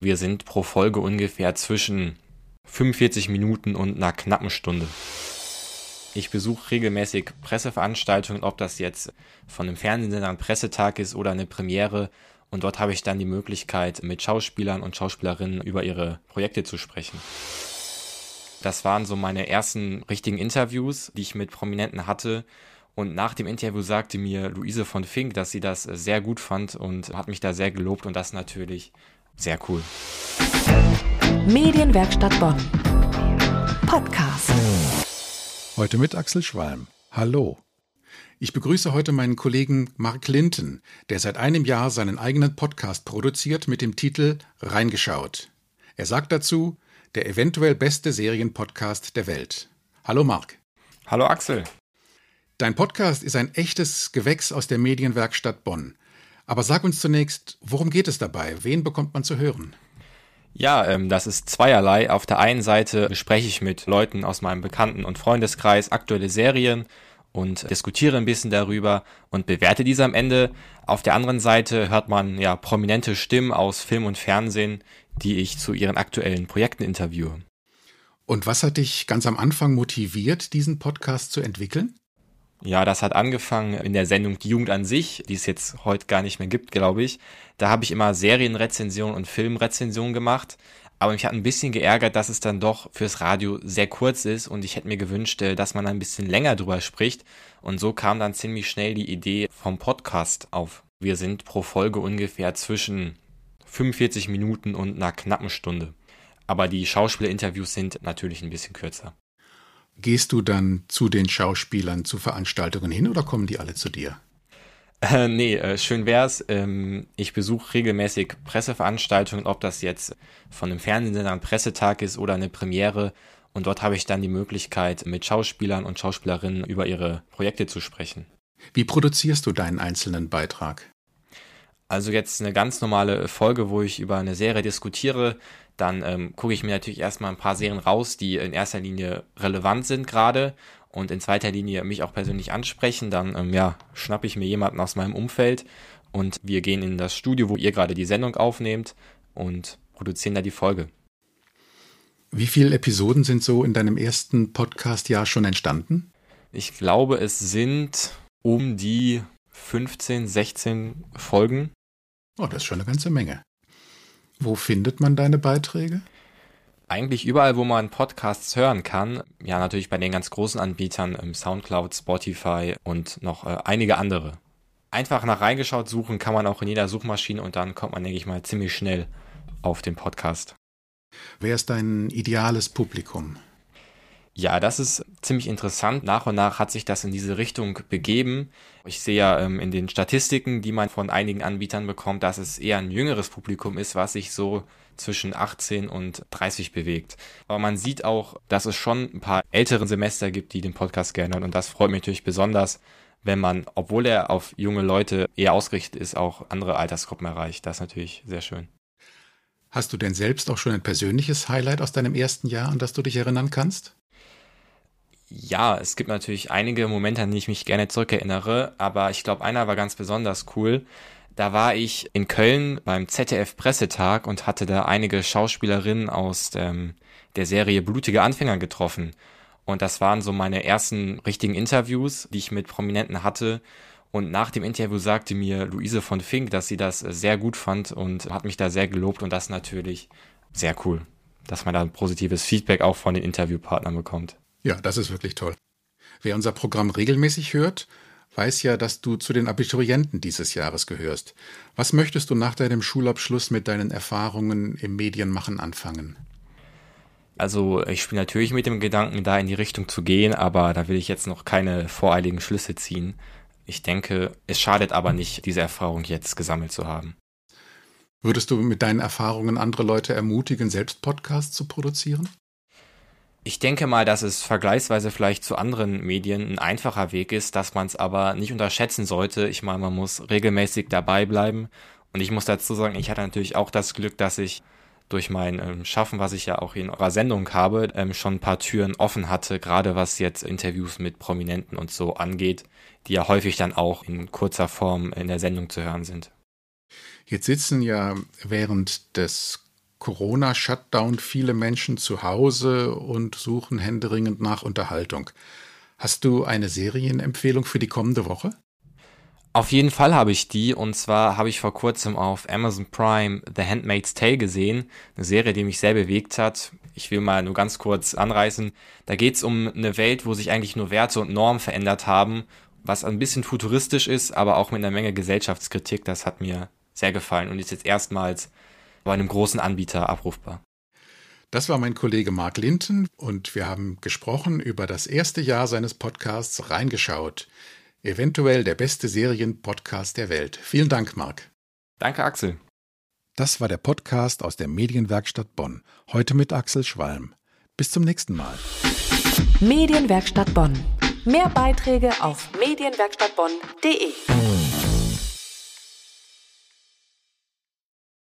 Wir sind pro Folge ungefähr zwischen 45 Minuten und einer knappen Stunde. Ich besuche regelmäßig Presseveranstaltungen, ob das jetzt von einem Fernsehsender ein Pressetag ist oder eine Premiere. Und dort habe ich dann die Möglichkeit, mit Schauspielern und Schauspielerinnen über ihre Projekte zu sprechen. Das waren so meine ersten richtigen Interviews, die ich mit Prominenten hatte. Und nach dem Interview sagte mir Luise von Fink, dass sie das sehr gut fand und hat mich da sehr gelobt und das natürlich sehr cool. Medienwerkstatt Bonn. Podcast. Heute mit Axel Schwalm. Hallo. Ich begrüße heute meinen Kollegen Mark Linton, der seit einem Jahr seinen eigenen Podcast produziert mit dem Titel Reingeschaut. Er sagt dazu, der eventuell beste Serienpodcast der Welt. Hallo Mark. Hallo Axel. Dein Podcast ist ein echtes Gewächs aus der Medienwerkstatt Bonn. Aber sag uns zunächst, worum geht es dabei? Wen bekommt man zu hören? Ja, ähm, das ist zweierlei. Auf der einen Seite spreche ich mit Leuten aus meinem Bekannten- und Freundeskreis aktuelle Serien und diskutiere ein bisschen darüber und bewerte diese am Ende. Auf der anderen Seite hört man ja prominente Stimmen aus Film und Fernsehen, die ich zu ihren aktuellen Projekten interviewe. Und was hat dich ganz am Anfang motiviert, diesen Podcast zu entwickeln? Ja, das hat angefangen in der Sendung Die Jugend an sich, die es jetzt heute gar nicht mehr gibt, glaube ich. Da habe ich immer Serienrezensionen und Filmrezensionen gemacht. Aber mich hat ein bisschen geärgert, dass es dann doch fürs Radio sehr kurz ist und ich hätte mir gewünscht, äh, dass man ein bisschen länger drüber spricht. Und so kam dann ziemlich schnell die Idee vom Podcast auf. Wir sind pro Folge ungefähr zwischen 45 Minuten und einer knappen Stunde. Aber die Schauspielerinterviews sind natürlich ein bisschen kürzer. Gehst du dann zu den Schauspielern zu Veranstaltungen hin oder kommen die alle zu dir? Äh, nee, äh, schön wär's. Ähm, ich besuche regelmäßig Presseveranstaltungen, ob das jetzt von einem Fernsehsender ein Pressetag ist oder eine Premiere. Und dort habe ich dann die Möglichkeit, mit Schauspielern und Schauspielerinnen über ihre Projekte zu sprechen. Wie produzierst du deinen einzelnen Beitrag? Also jetzt eine ganz normale Folge, wo ich über eine Serie diskutiere, dann ähm, gucke ich mir natürlich erstmal ein paar Serien raus, die in erster Linie relevant sind gerade und in zweiter Linie mich auch persönlich ansprechen. Dann ähm, ja, schnappe ich mir jemanden aus meinem Umfeld und wir gehen in das Studio, wo ihr gerade die Sendung aufnehmt und produzieren da die Folge. Wie viele Episoden sind so in deinem ersten Podcast-Jahr schon entstanden? Ich glaube, es sind um die 15, 16 Folgen. Oh, das ist schon eine ganze Menge. Wo findet man deine Beiträge? Eigentlich überall, wo man Podcasts hören kann. Ja, natürlich bei den ganz großen Anbietern, im Soundcloud, Spotify und noch äh, einige andere. Einfach nach reingeschaut suchen kann man auch in jeder Suchmaschine und dann kommt man, denke ich mal, ziemlich schnell auf den Podcast. Wer ist dein ideales Publikum? Ja, das ist ziemlich interessant. Nach und nach hat sich das in diese Richtung begeben. Ich sehe ja ähm, in den Statistiken, die man von einigen Anbietern bekommt, dass es eher ein jüngeres Publikum ist, was sich so zwischen 18 und 30 bewegt. Aber man sieht auch, dass es schon ein paar älteren Semester gibt, die den Podcast gerne hören. Und das freut mich natürlich besonders, wenn man, obwohl er auf junge Leute eher ausgerichtet ist, auch andere Altersgruppen erreicht. Das ist natürlich sehr schön. Hast du denn selbst auch schon ein persönliches Highlight aus deinem ersten Jahr, an das du dich erinnern kannst? Ja, es gibt natürlich einige Momente, an die ich mich gerne zurückerinnere, aber ich glaube, einer war ganz besonders cool. Da war ich in Köln beim ZDF Pressetag und hatte da einige Schauspielerinnen aus ähm, der Serie Blutige Anfänger getroffen. Und das waren so meine ersten richtigen Interviews, die ich mit Prominenten hatte. Und nach dem Interview sagte mir Luise von Fink, dass sie das sehr gut fand und hat mich da sehr gelobt und das natürlich sehr cool, dass man da ein positives Feedback auch von den Interviewpartnern bekommt. Ja, das ist wirklich toll. Wer unser Programm regelmäßig hört, weiß ja, dass du zu den Abiturienten dieses Jahres gehörst. Was möchtest du nach deinem Schulabschluss mit deinen Erfahrungen im Medienmachen anfangen? Also ich spiele natürlich mit dem Gedanken, da in die Richtung zu gehen, aber da will ich jetzt noch keine voreiligen Schlüsse ziehen. Ich denke, es schadet aber nicht, diese Erfahrung jetzt gesammelt zu haben. Würdest du mit deinen Erfahrungen andere Leute ermutigen, selbst Podcasts zu produzieren? Ich denke mal, dass es vergleichsweise vielleicht zu anderen Medien ein einfacher Weg ist, dass man es aber nicht unterschätzen sollte. Ich meine, man muss regelmäßig dabei bleiben. Und ich muss dazu sagen, ich hatte natürlich auch das Glück, dass ich durch mein ähm, Schaffen, was ich ja auch in eurer Sendung habe, ähm, schon ein paar Türen offen hatte, gerade was jetzt Interviews mit Prominenten und so angeht, die ja häufig dann auch in kurzer Form in der Sendung zu hören sind. Jetzt sitzen ja während des Corona-Shutdown viele Menschen zu Hause und suchen händeringend nach Unterhaltung. Hast du eine Serienempfehlung für die kommende Woche? Auf jeden Fall habe ich die und zwar habe ich vor kurzem auf Amazon Prime The Handmaid's Tale gesehen, eine Serie, die mich sehr bewegt hat. Ich will mal nur ganz kurz anreißen. Da geht es um eine Welt, wo sich eigentlich nur Werte und Normen verändert haben, was ein bisschen futuristisch ist, aber auch mit einer Menge Gesellschaftskritik. Das hat mir sehr gefallen und ist jetzt erstmals bei einem großen Anbieter abrufbar. Das war mein Kollege Mark Linton und wir haben gesprochen über das erste Jahr seines Podcasts Reingeschaut. Eventuell der beste Serienpodcast der Welt. Vielen Dank, Mark. Danke, Axel. Das war der Podcast aus der Medienwerkstatt Bonn. Heute mit Axel Schwalm. Bis zum nächsten Mal. Medienwerkstatt Bonn. Mehr Beiträge auf medienwerkstattbonn.de.